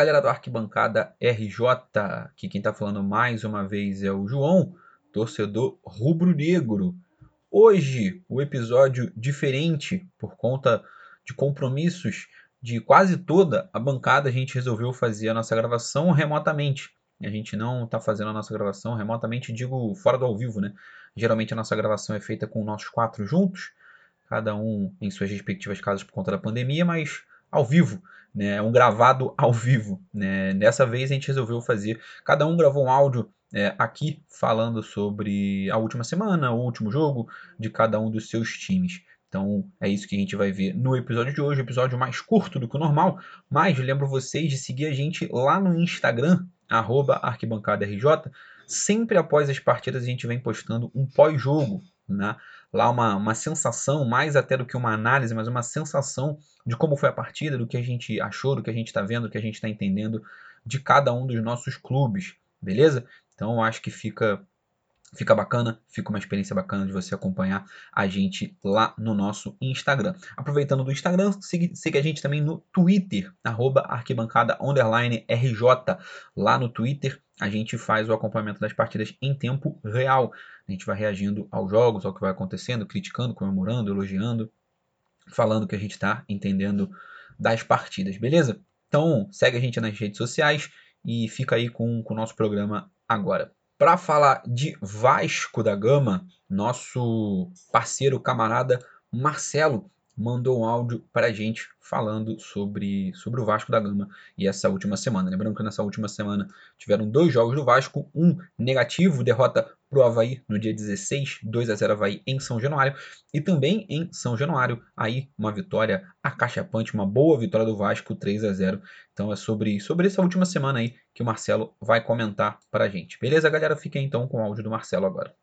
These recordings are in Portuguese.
Galera do Arquibancada RJ, aqui quem está falando mais uma vez é o João, torcedor rubro-negro. Hoje o episódio diferente por conta de compromissos de quase toda a bancada, a gente resolveu fazer a nossa gravação remotamente. A gente não está fazendo a nossa gravação remotamente, digo fora do ao vivo, né? Geralmente a nossa gravação é feita com nós quatro juntos, cada um em suas respectivas casas por conta da pandemia, mas ao vivo, né? Um gravado ao vivo. Né? Dessa vez a gente resolveu fazer. Cada um gravou um áudio é, aqui falando sobre a última semana, o último jogo de cada um dos seus times. Então é isso que a gente vai ver no episódio de hoje, episódio mais curto do que o normal, mas lembro vocês de seguir a gente lá no Instagram, arquibancadaRJ. Sempre após as partidas a gente vem postando um pós-jogo, né? lá uma, uma sensação, mais até do que uma análise, mas uma sensação de como foi a partida, do que a gente achou, do que a gente está vendo, do que a gente está entendendo de cada um dos nossos clubes, beleza? Então acho que fica fica bacana, fica uma experiência bacana de você acompanhar a gente lá no nosso Instagram. Aproveitando do Instagram, siga, a gente também no Twitter, arroba arquibancada RJ. Lá no Twitter a gente faz o acompanhamento das partidas em tempo real. A gente vai reagindo aos jogos, ao que vai acontecendo, criticando, comemorando, elogiando, falando que a gente está entendendo das partidas, beleza? Então segue a gente nas redes sociais e fica aí com o nosso programa agora. Para falar de Vasco da Gama, nosso parceiro camarada Marcelo mandou um áudio para a gente falando sobre, sobre o Vasco da Gama e essa última semana. Lembrando que nessa última semana tiveram dois jogos do Vasco, um negativo, derrota para o Havaí no dia 16, 2 a 0 Havaí em São Januário, e também em São Januário, aí uma vitória acachapante, uma boa vitória do Vasco, 3 a 0 Então é sobre, sobre essa última semana aí que o Marcelo vai comentar para a gente. Beleza, galera? Fiquem então com o áudio do Marcelo agora.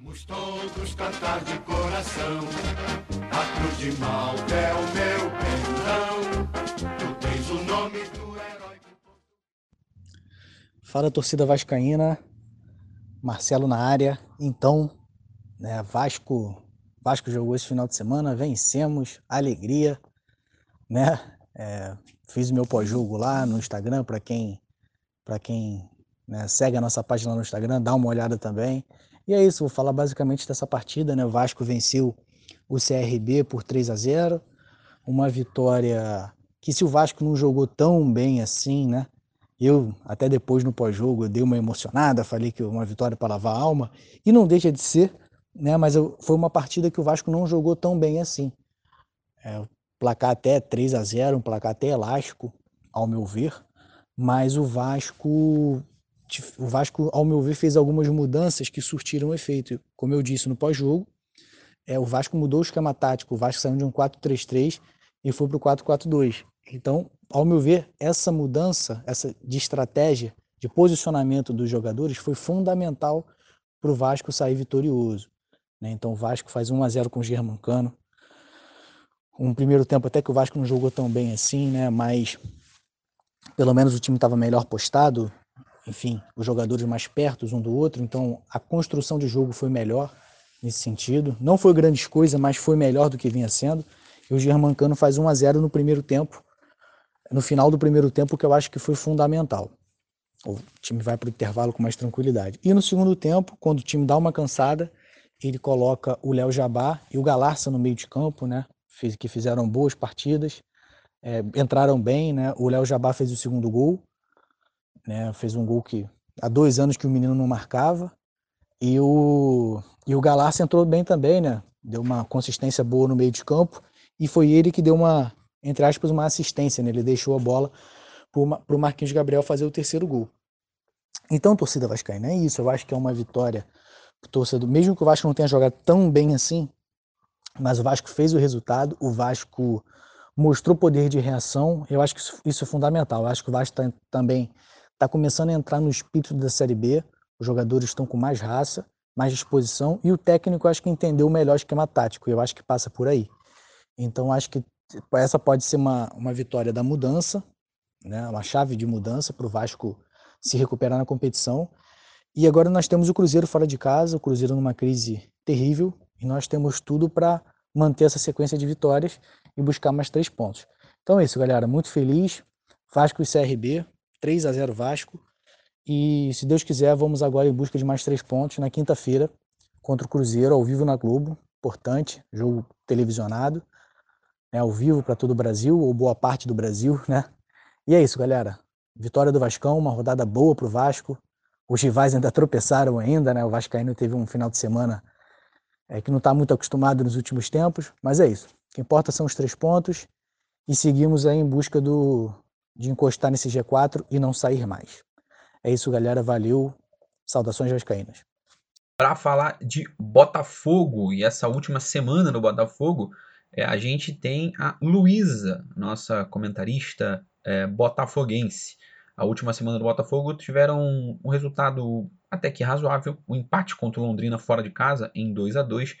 Vamos todos cantar de coração. A cruz de Malta é o meu. Tu tens o nome do herói. Fala torcida vascaína, Marcelo na área. Então, né, Vasco, Vasco jogou esse final de semana, vencemos, alegria, né? É, fiz meu pós-jogo lá no Instagram para quem para quem né, segue a nossa página no Instagram, dá uma olhada também. E é isso, vou falar basicamente dessa partida, né? O Vasco venceu o CRB por 3 a 0, uma vitória que se o Vasco não jogou tão bem assim, né? Eu até depois no pós-jogo dei uma emocionada, falei que uma vitória para lavar a alma e não deixa de ser, né? Mas eu, foi uma partida que o Vasco não jogou tão bem assim. É, placar até 3 a 0, um placar até elástico, ao meu ver, mas o Vasco o Vasco, ao meu ver, fez algumas mudanças que surtiram efeito. Como eu disse no pós-jogo, é, o Vasco mudou o esquema tático. O Vasco saiu de um 4-3-3 e foi para o 4-4-2. Então, ao meu ver, essa mudança, essa de estratégia, de posicionamento dos jogadores foi fundamental para o Vasco sair vitorioso. Né? Então, o Vasco faz 1 a 0 com o Germancano. Um primeiro tempo até que o Vasco não jogou tão bem assim, né? Mas pelo menos o time estava melhor postado, enfim, os jogadores mais perto um do outro, então a construção de jogo foi melhor nesse sentido. Não foi grandes coisas, mas foi melhor do que vinha sendo. E o Germancano faz 1 a 0 no primeiro tempo, no final do primeiro tempo, que eu acho que foi fundamental. O time vai para o intervalo com mais tranquilidade. E no segundo tempo, quando o time dá uma cansada, ele coloca o Léo Jabá e o Galarça no meio de campo, né? Que fizeram boas partidas, é, entraram bem, né? O Léo Jabá fez o segundo gol né? Fez um gol que há dois anos que o menino não marcava. E o, e o Galarça entrou bem também, né? Deu uma consistência boa no meio de campo. E foi ele que deu uma, entre aspas, uma assistência, né? Ele deixou a bola para o Marquinhos Gabriel fazer o terceiro gol. Então, torcida vascaína, é isso. Eu acho que é uma vitória pro torcedor. Mesmo que o Vasco não tenha jogado tão bem assim, mas o Vasco fez o resultado. O Vasco mostrou poder de reação. Eu acho que isso, isso é fundamental. Eu acho que o Vasco tá, também está começando a entrar no espírito da Série B. Os jogadores estão com mais raça, mais disposição e o técnico acho que entendeu o melhor esquema tático. E eu acho que passa por aí. Então acho que essa pode ser uma, uma vitória da mudança, né? Uma chave de mudança para o Vasco se recuperar na competição. E agora nós temos o Cruzeiro fora de casa, o Cruzeiro numa crise terrível, e nós temos tudo para manter essa sequência de vitórias e buscar mais três pontos. Então é isso, galera. Muito feliz Vasco e CRB, 3 a 0 Vasco. E se Deus quiser, vamos agora em busca de mais três pontos na quinta-feira contra o Cruzeiro, ao vivo na Globo. Importante, jogo televisionado, né, ao vivo para todo o Brasil, ou boa parte do Brasil, né? E é isso, galera. Vitória do Vascão, uma rodada boa para o Vasco. Os rivais ainda tropeçaram ainda, né? O Vascaíno teve um final de semana é, que não está muito acostumado nos últimos tempos, mas é isso. O que importa são os três pontos e seguimos aí em busca do, de encostar nesse G4 e não sair mais. É isso, galera. Valeu. Saudações vascaínas. Para falar de Botafogo e essa última semana no Botafogo, é, a gente tem a Luísa, nossa comentarista é, botafoguense. A última semana do Botafogo tiveram um, resultado até que razoável, um empate contra o Londrina fora de casa em 2 a 2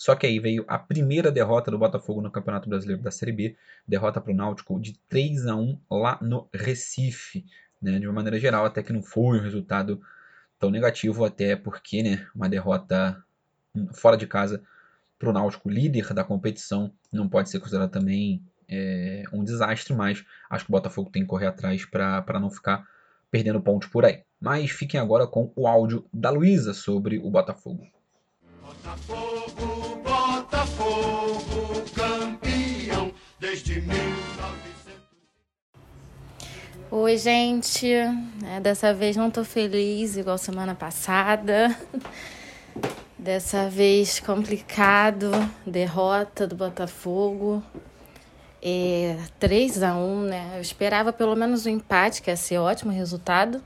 só que aí veio a primeira derrota do Botafogo no Campeonato Brasileiro da Série B, derrota para o Náutico de 3 a 1 lá no Recife. Né? De uma maneira geral, até que não foi um resultado tão negativo, até porque né, uma derrota fora de casa para o Náutico, líder da competição, não pode ser considerado também é, um desastre, mas acho que o Botafogo tem que correr atrás para não ficar perdendo pontos por aí. Mas fiquem agora com o áudio da Luísa sobre o Botafogo. Botafogo, Botafogo, campeão desde 1900. Oi, gente. É, dessa vez não tô feliz igual semana passada. Dessa vez complicado, derrota do Botafogo. É, 3 a 1 né? Eu esperava pelo menos um empate, que ia ser ótimo resultado.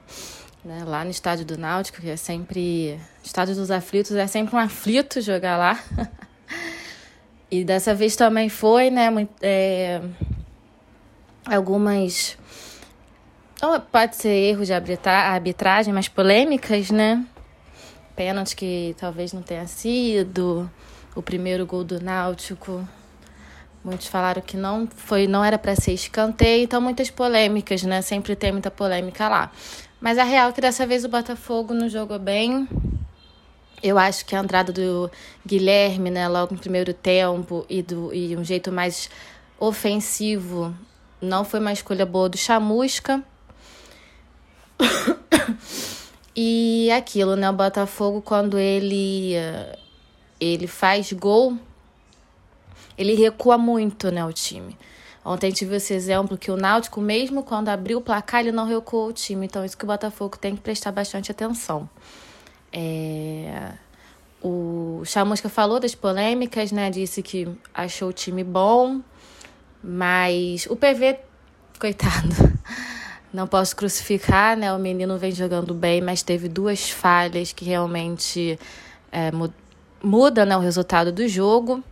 Né? Lá no estádio do Náutico, que é sempre. Estádio dos aflitos é sempre um aflito jogar lá. e dessa vez também foi, né? É, algumas. Pode ser erro de arbitragem, mas polêmicas, né? Pênalti que talvez não tenha sido. O primeiro gol do Náutico Muitos falaram que não foi, não era para ser escanteio, então muitas polêmicas, né? Sempre tem muita polêmica lá. Mas a real é que dessa vez o Botafogo não jogou bem. Eu acho que a entrada do Guilherme, né, logo no primeiro tempo e do e um jeito mais ofensivo, não foi uma escolha boa do Chamusca. e aquilo, né, o Botafogo quando ele ele faz gol, ele recua muito, né, o time. Ontem tive esse exemplo que o Náutico, mesmo quando abriu o placar, ele não recuou o time. Então, isso que o Botafogo tem que prestar bastante atenção. É... O Chamusca falou das polêmicas, né? Disse que achou o time bom, mas o PV, coitado, não posso crucificar, né? O menino vem jogando bem, mas teve duas falhas que realmente é, muda né, o resultado do jogo.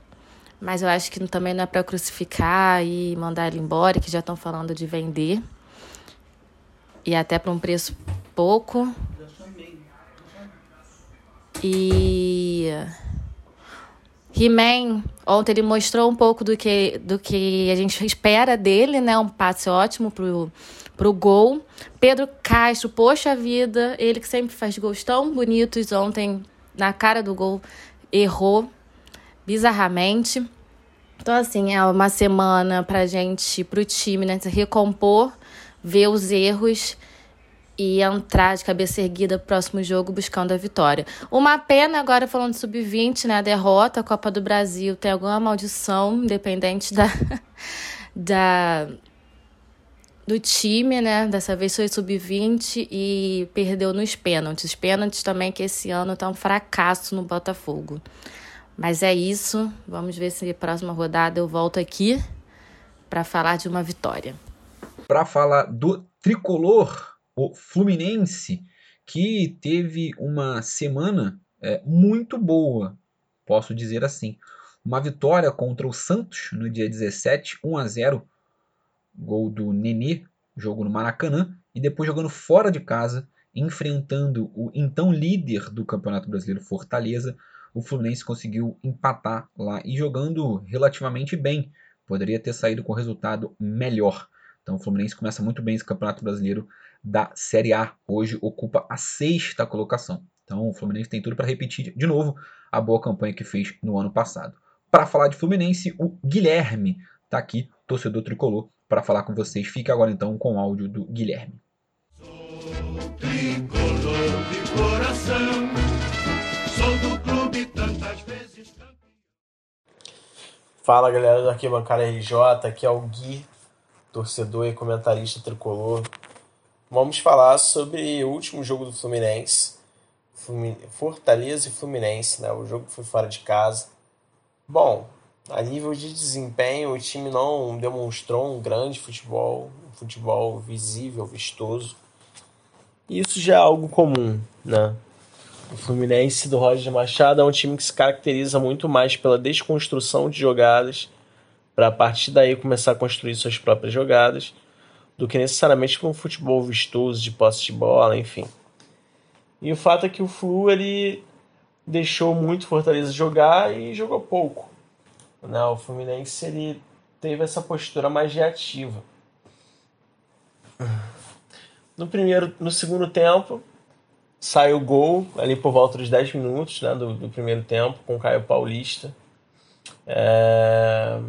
Mas eu acho que também não é para crucificar e mandar ele embora, que já estão falando de vender. E até para um preço pouco. E He-Man, ontem ele mostrou um pouco do que, do que a gente espera dele, né? Um passe ótimo pro, pro gol. Pedro Castro, poxa vida, ele que sempre faz gols tão bonitos, ontem na cara do gol errou bizarramente. Então, assim, é uma semana pra gente, pro time, né, se recompor, ver os erros e entrar de cabeça erguida pro próximo jogo buscando a vitória. Uma pena agora falando de sub-20, né, a derrota, a Copa do Brasil tem alguma maldição, independente da da do time, né? Dessa vez foi sub-20 e perdeu nos pênaltis. Pênaltis também que esse ano tá um fracasso no Botafogo. Mas é isso. Vamos ver se na próxima rodada eu volto aqui para falar de uma vitória. Para falar do tricolor, o Fluminense, que teve uma semana é, muito boa, posso dizer assim. Uma vitória contra o Santos no dia 17, 1 a 0, gol do Nenê, jogo no Maracanã, e depois jogando fora de casa, enfrentando o então líder do Campeonato Brasileiro Fortaleza o Fluminense conseguiu empatar lá e jogando relativamente bem. Poderia ter saído com resultado melhor. Então o Fluminense começa muito bem esse Campeonato Brasileiro da Série A. Hoje ocupa a sexta colocação. Então o Fluminense tem tudo para repetir de novo a boa campanha que fez no ano passado. Para falar de Fluminense, o Guilherme está aqui, torcedor tricolor, para falar com vocês. Fica agora então com o áudio do Guilherme. Fala galera do Arquibancada RJ, aqui é o Gui, torcedor e comentarista tricolor. Vamos falar sobre o último jogo do Fluminense, Fortaleza e Fluminense, né? O jogo foi fora de casa. Bom, a nível de desempenho, o time não demonstrou um grande futebol, um futebol visível, vistoso. Isso já é algo comum, né? O Fluminense do Roger Machado é um time que se caracteriza muito mais pela desconstrução de jogadas, para a partir daí começar a construir suas próprias jogadas, do que necessariamente por um futebol vistoso de posse de bola, enfim. E o fato é que o Flu ele deixou muito Fortaleza jogar e jogou pouco. Né? O Fluminense ele teve essa postura mais reativa. No primeiro, no segundo tempo, sai o gol ali por volta dos 10 minutos né, do, do primeiro tempo com o Caio Paulista. É...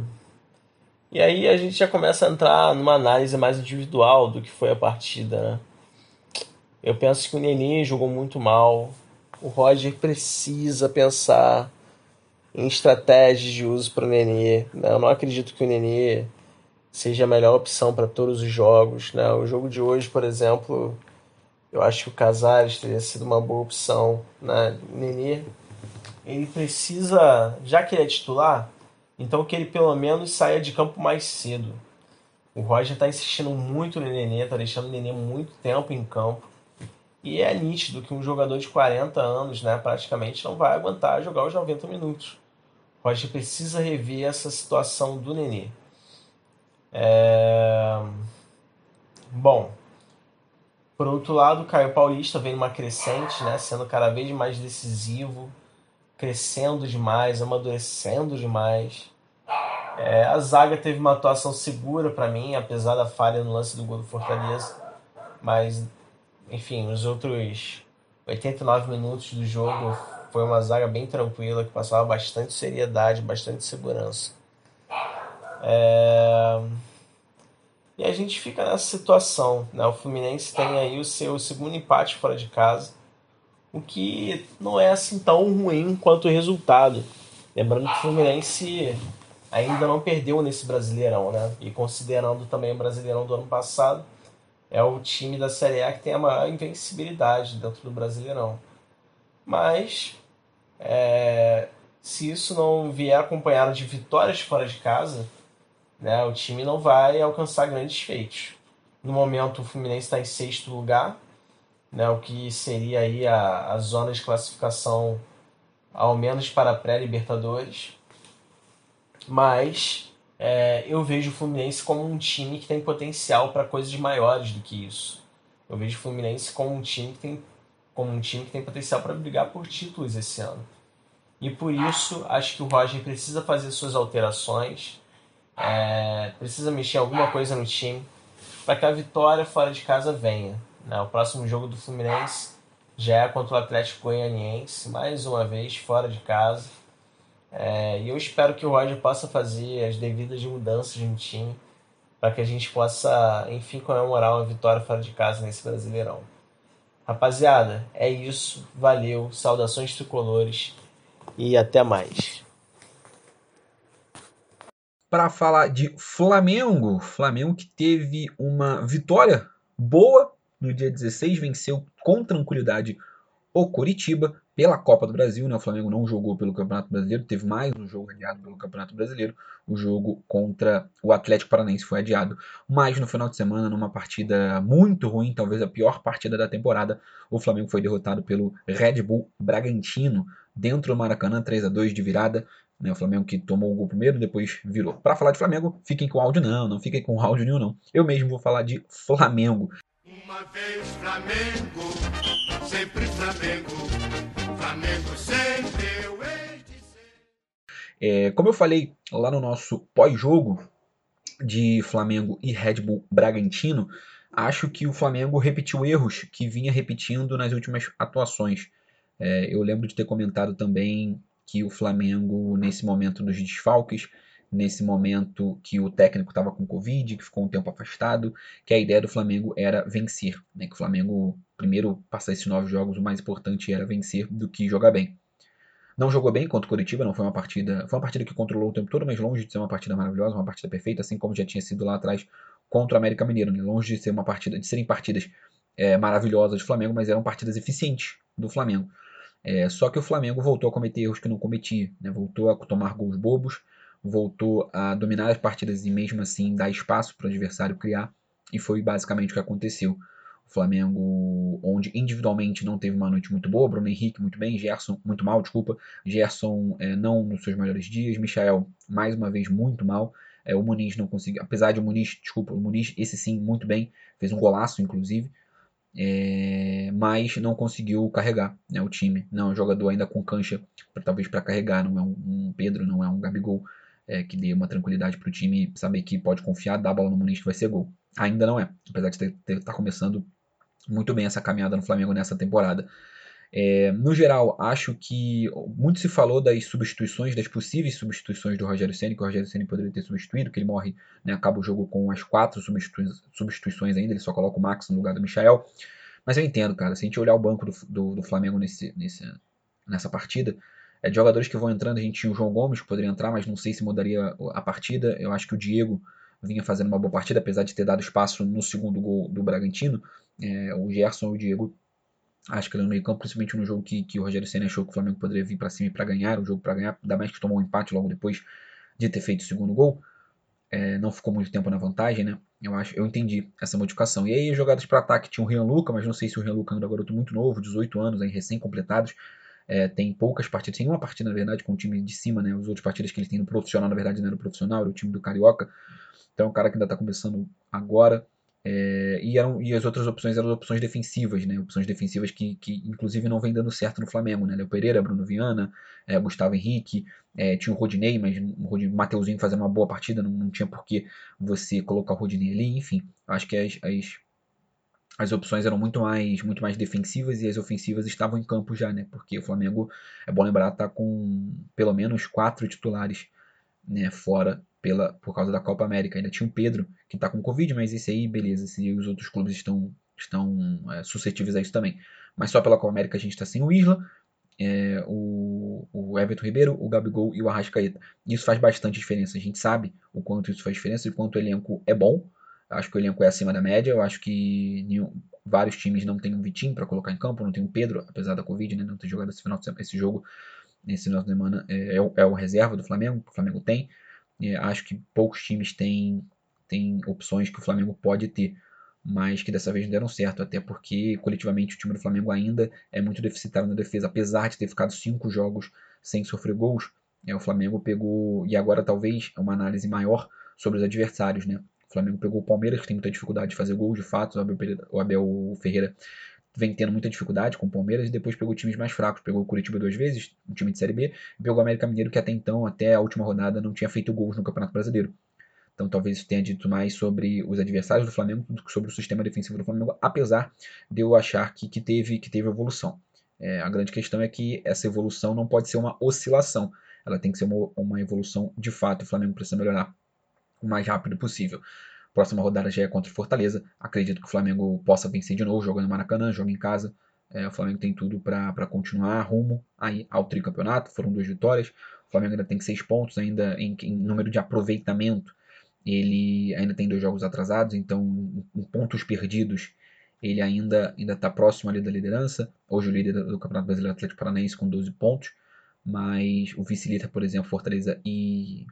E aí a gente já começa a entrar numa análise mais individual do que foi a partida. Né? Eu penso que o Nenê jogou muito mal. O Roger precisa pensar em estratégias de uso para o Nenê. Né? Eu não acredito que o Nenê seja a melhor opção para todos os jogos. Né? O jogo de hoje, por exemplo, eu acho que o Casares teria sido uma boa opção. Né? O Nenê, ele precisa, já que ele é titular, então que ele pelo menos saia de campo mais cedo. O Roger está insistindo muito no Nenê, está deixando o Nenê muito tempo em campo. E é nítido que um jogador de 40 anos, né, praticamente não vai aguentar jogar os 90 minutos. O Roger precisa rever essa situação do Nenê. É... Bom, por outro lado, o Caio Paulista vem numa crescente, né, sendo cada vez mais decisivo, crescendo demais, amadurecendo demais. É, a zaga teve uma atuação segura para mim, apesar da falha no lance do gol do Fortaleza. Mas, enfim, os outros 89 minutos do jogo foi uma zaga bem tranquila, que passava bastante seriedade, bastante segurança. É... E a gente fica nessa situação. Né? O Fluminense tem aí o seu segundo empate fora de casa, o que não é assim tão ruim quanto o resultado. Lembrando que o Fluminense ainda não perdeu nesse Brasileirão, né? E considerando também o Brasileirão do ano passado, é o time da Série A que tem a maior invencibilidade dentro do Brasileirão. Mas, é, se isso não vier acompanhado de vitórias fora de casa, né, o time não vai alcançar grandes feitos. No momento, o Fluminense está em sexto lugar, né, o que seria aí a, a zona de classificação, ao menos para a pré-Libertadores mas é, eu vejo o Fluminense como um time que tem potencial para coisas maiores do que isso. Eu vejo o Fluminense como um time que tem, como um time que tem potencial para brigar por títulos esse ano. E por isso acho que o Roger precisa fazer suas alterações, é, precisa mexer alguma coisa no time para que a vitória fora de casa venha. Né? O próximo jogo do Fluminense já é contra o Atlético Goianiense, mais uma vez fora de casa é, e eu espero que o Roger possa fazer as devidas mudanças no time para que a gente possa, enfim, comemorar uma vitória fora de casa nesse Brasileirão. Rapaziada, é isso. Valeu, saudações tricolores e até mais. Para falar de Flamengo, Flamengo que teve uma vitória boa no dia 16, venceu com tranquilidade o Coritiba pela Copa do Brasil. Né? O Flamengo não jogou pelo Campeonato Brasileiro, teve mais um jogo adiado pelo Campeonato Brasileiro. O jogo contra o Atlético Paranaense foi adiado. Mas no final de semana, numa partida muito ruim, talvez a pior partida da temporada, o Flamengo foi derrotado pelo Red Bull Bragantino dentro do Maracanã, 3 a 2 de virada. Né, o Flamengo que tomou o gol primeiro, depois virou. Para falar de Flamengo, fiquem com áudio não, não fiquem com áudio nenhum não. Eu mesmo vou falar de Flamengo. Uma vez Flamengo, sempre Flamengo, Flamengo sempre eu de ser. É, como eu falei lá no nosso pós-jogo de Flamengo e Red Bull Bragantino, acho que o Flamengo repetiu erros que vinha repetindo nas últimas atuações. É, eu lembro de ter comentado também que o Flamengo, nesse momento dos desfalques, nesse momento que o técnico estava com Covid, que ficou um tempo afastado, que a ideia do Flamengo era vencer, né? que o Flamengo, primeiro, passar esses nove jogos, o mais importante era vencer do que jogar bem. Não jogou bem contra o Curitiba, não foi uma partida. Foi uma partida que controlou o tempo todo, mas longe de ser uma partida maravilhosa, uma partida perfeita, assim como já tinha sido lá atrás contra o América Mineiro. Né? Longe de ser uma partida, de serem partidas é, maravilhosas do Flamengo, mas eram partidas eficientes do Flamengo. É, só que o Flamengo voltou a cometer erros que não cometia, né? voltou a tomar gols bobos, voltou a dominar as partidas e mesmo assim dar espaço para o adversário criar, e foi basicamente o que aconteceu. O Flamengo, onde individualmente não teve uma noite muito boa, Bruno Henrique muito bem, Gerson muito mal, desculpa, Gerson é, não nos seus melhores dias, Michael mais uma vez muito mal, é, o Muniz não conseguiu, apesar de o Muniz, desculpa, o Muniz, esse sim, muito bem, fez um golaço inclusive, é, mas não conseguiu carregar né, o time. Não é um jogador ainda com cancha, pra, talvez para carregar, não é um, um, Pedro, não é um Gabigol, é, que dê uma tranquilidade para o time saber que pode confiar, dar a bola no Muniz que vai ser gol. Ainda não é, apesar de estar tá começando muito bem essa caminhada no Flamengo nessa temporada. É, no geral, acho que muito se falou das substituições, das possíveis substituições do Rogério Ceni, que o Rogério Ceni poderia ter substituído, que ele morre, né, acaba o jogo com as quatro substitui substituições ainda, ele só coloca o Max no lugar do Michael. Mas eu entendo, cara, se a gente olhar o banco do, do, do Flamengo nesse, nesse, nessa partida, é de jogadores que vão entrando, a gente tinha o João Gomes que poderia entrar, mas não sei se mudaria a partida. Eu acho que o Diego vinha fazendo uma boa partida, apesar de ter dado espaço no segundo gol do Bragantino. É, o Gerson e o Diego, acho que no meio campo, principalmente no jogo que, que o Rogério Senna achou que o Flamengo poderia vir para cima para ganhar, o jogo para ganhar, ainda mais que tomou um empate logo depois de ter feito o segundo gol. É, não ficou muito tempo na vantagem, né? Eu acho, eu entendi essa modificação. E aí, jogadas para ataque tinha o Rian Luca, mas não sei se o Rian Luca ainda é um garoto muito novo, 18 anos, recém-completados. É, tem poucas partidas, tem uma partida na verdade com o time de cima, né? As outras partidas que ele tem no profissional, na verdade, não era o profissional, era o time do Carioca. Então é um cara que ainda está começando agora. É, e, eram, e as outras opções eram opções defensivas, né? Opções defensivas que, que inclusive não vem dando certo no Flamengo, né? Léo Pereira, Bruno Viana, é, Gustavo Henrique, é, tinha o Rodinei, mas o Mateuzinho fazendo uma boa partida, não, não tinha por que você colocar o Rodinei ali, enfim. Acho que as, as, as opções eram muito mais, muito mais defensivas e as ofensivas estavam em campo já, né? Porque o Flamengo, é bom lembrar, tá com pelo menos quatro titulares né, fora pela, por causa da Copa América. Ainda tinha o Pedro, que está com Covid, mas esse aí, beleza, esse os outros clubes estão, estão é, suscetíveis a isso também. Mas só pela Copa América a gente está sem o Isla, é, o, o Everton Ribeiro, o Gabigol e o Arrascaeta. Isso faz bastante diferença. A gente sabe o quanto isso faz diferença e quanto o elenco é bom. Acho que o elenco é acima da média. Eu acho que nenhum, vários times não tem um Vitinho para colocar em campo, não tem um Pedro, apesar da Covid, né, não ter jogado esse, final esse jogo nesse final de semana. É, é, o, é o reserva do Flamengo, o Flamengo tem. É, acho que poucos times têm, têm opções que o Flamengo pode ter, mas que dessa vez não deram certo, até porque coletivamente o time do Flamengo ainda é muito deficitário na defesa, apesar de ter ficado cinco jogos sem sofrer gols. É, o Flamengo pegou, e agora talvez uma análise maior sobre os adversários, né? O Flamengo pegou o Palmeiras, que tem muita dificuldade de fazer gols, de fato. O Abel, Pereira, o Abel Ferreira vem tendo muita dificuldade com o Palmeiras e depois pegou times mais fracos. Pegou o Curitiba duas vezes, um time de Série B, e pegou o América Mineiro, que até então, até a última rodada, não tinha feito gols no Campeonato Brasileiro. Então talvez isso tenha dito mais sobre os adversários do Flamengo do que sobre o sistema defensivo do Flamengo, apesar de eu achar que, que, teve, que teve evolução. É, a grande questão é que essa evolução não pode ser uma oscilação, ela tem que ser uma, uma evolução de fato. O Flamengo precisa melhorar o mais rápido possível. Próxima rodada já é contra o Fortaleza. Acredito que o Flamengo possa vencer de novo, jogando no Maracanã, joga em casa. É, o Flamengo tem tudo para continuar rumo aí ao tricampeonato. Foram duas vitórias. O Flamengo ainda tem seis pontos, ainda em, em número de aproveitamento. Ele ainda tem dois jogos atrasados, então em pontos perdidos ele ainda ainda está próximo ali da liderança. Hoje o líder do Campeonato Brasileiro é Atlético Paranaense com 12 pontos, mas o vice-líder, por exemplo, Fortaleza e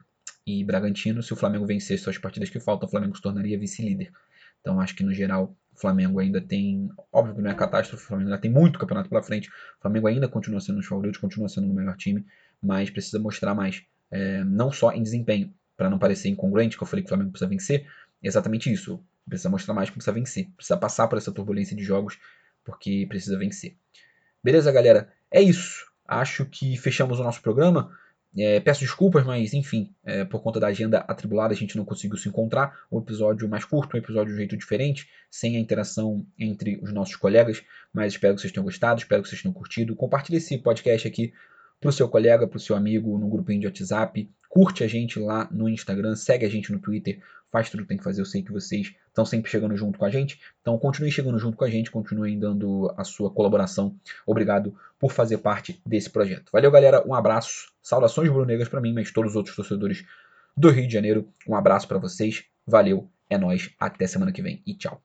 e Bragantino. Se o Flamengo vencer suas partidas que faltam, o Flamengo se tornaria vice-líder. Então acho que no geral o Flamengo ainda tem. Óbvio que não é catástrofe, o Flamengo ainda tem muito campeonato pela frente. O Flamengo ainda continua sendo um favoritos, continua sendo o melhor time, mas precisa mostrar mais. É, não só em desempenho, para não parecer incongruente, que eu falei que o Flamengo precisa vencer, exatamente isso. Precisa mostrar mais, precisa vencer. Precisa passar por essa turbulência de jogos, porque precisa vencer. Beleza, galera? É isso. Acho que fechamos o nosso programa. É, peço desculpas, mas enfim, é, por conta da agenda atribulada, a gente não conseguiu se encontrar. Um episódio mais curto, um episódio de um jeito diferente, sem a interação entre os nossos colegas. Mas espero que vocês tenham gostado, espero que vocês tenham curtido. Compartilhe esse podcast aqui pro seu colega, pro seu amigo, no grupinho de WhatsApp. Curte a gente lá no Instagram, segue a gente no Twitter, faz tudo que tem que fazer. Eu sei que vocês estão sempre chegando junto com a gente. Então continue chegando junto com a gente, continuem dando a sua colaboração. Obrigado por fazer parte desse projeto. Valeu, galera. Um abraço. Saudações brunegas para mim, mas todos os outros torcedores do Rio de Janeiro. Um abraço para vocês. Valeu. É nós. Até semana que vem e tchau.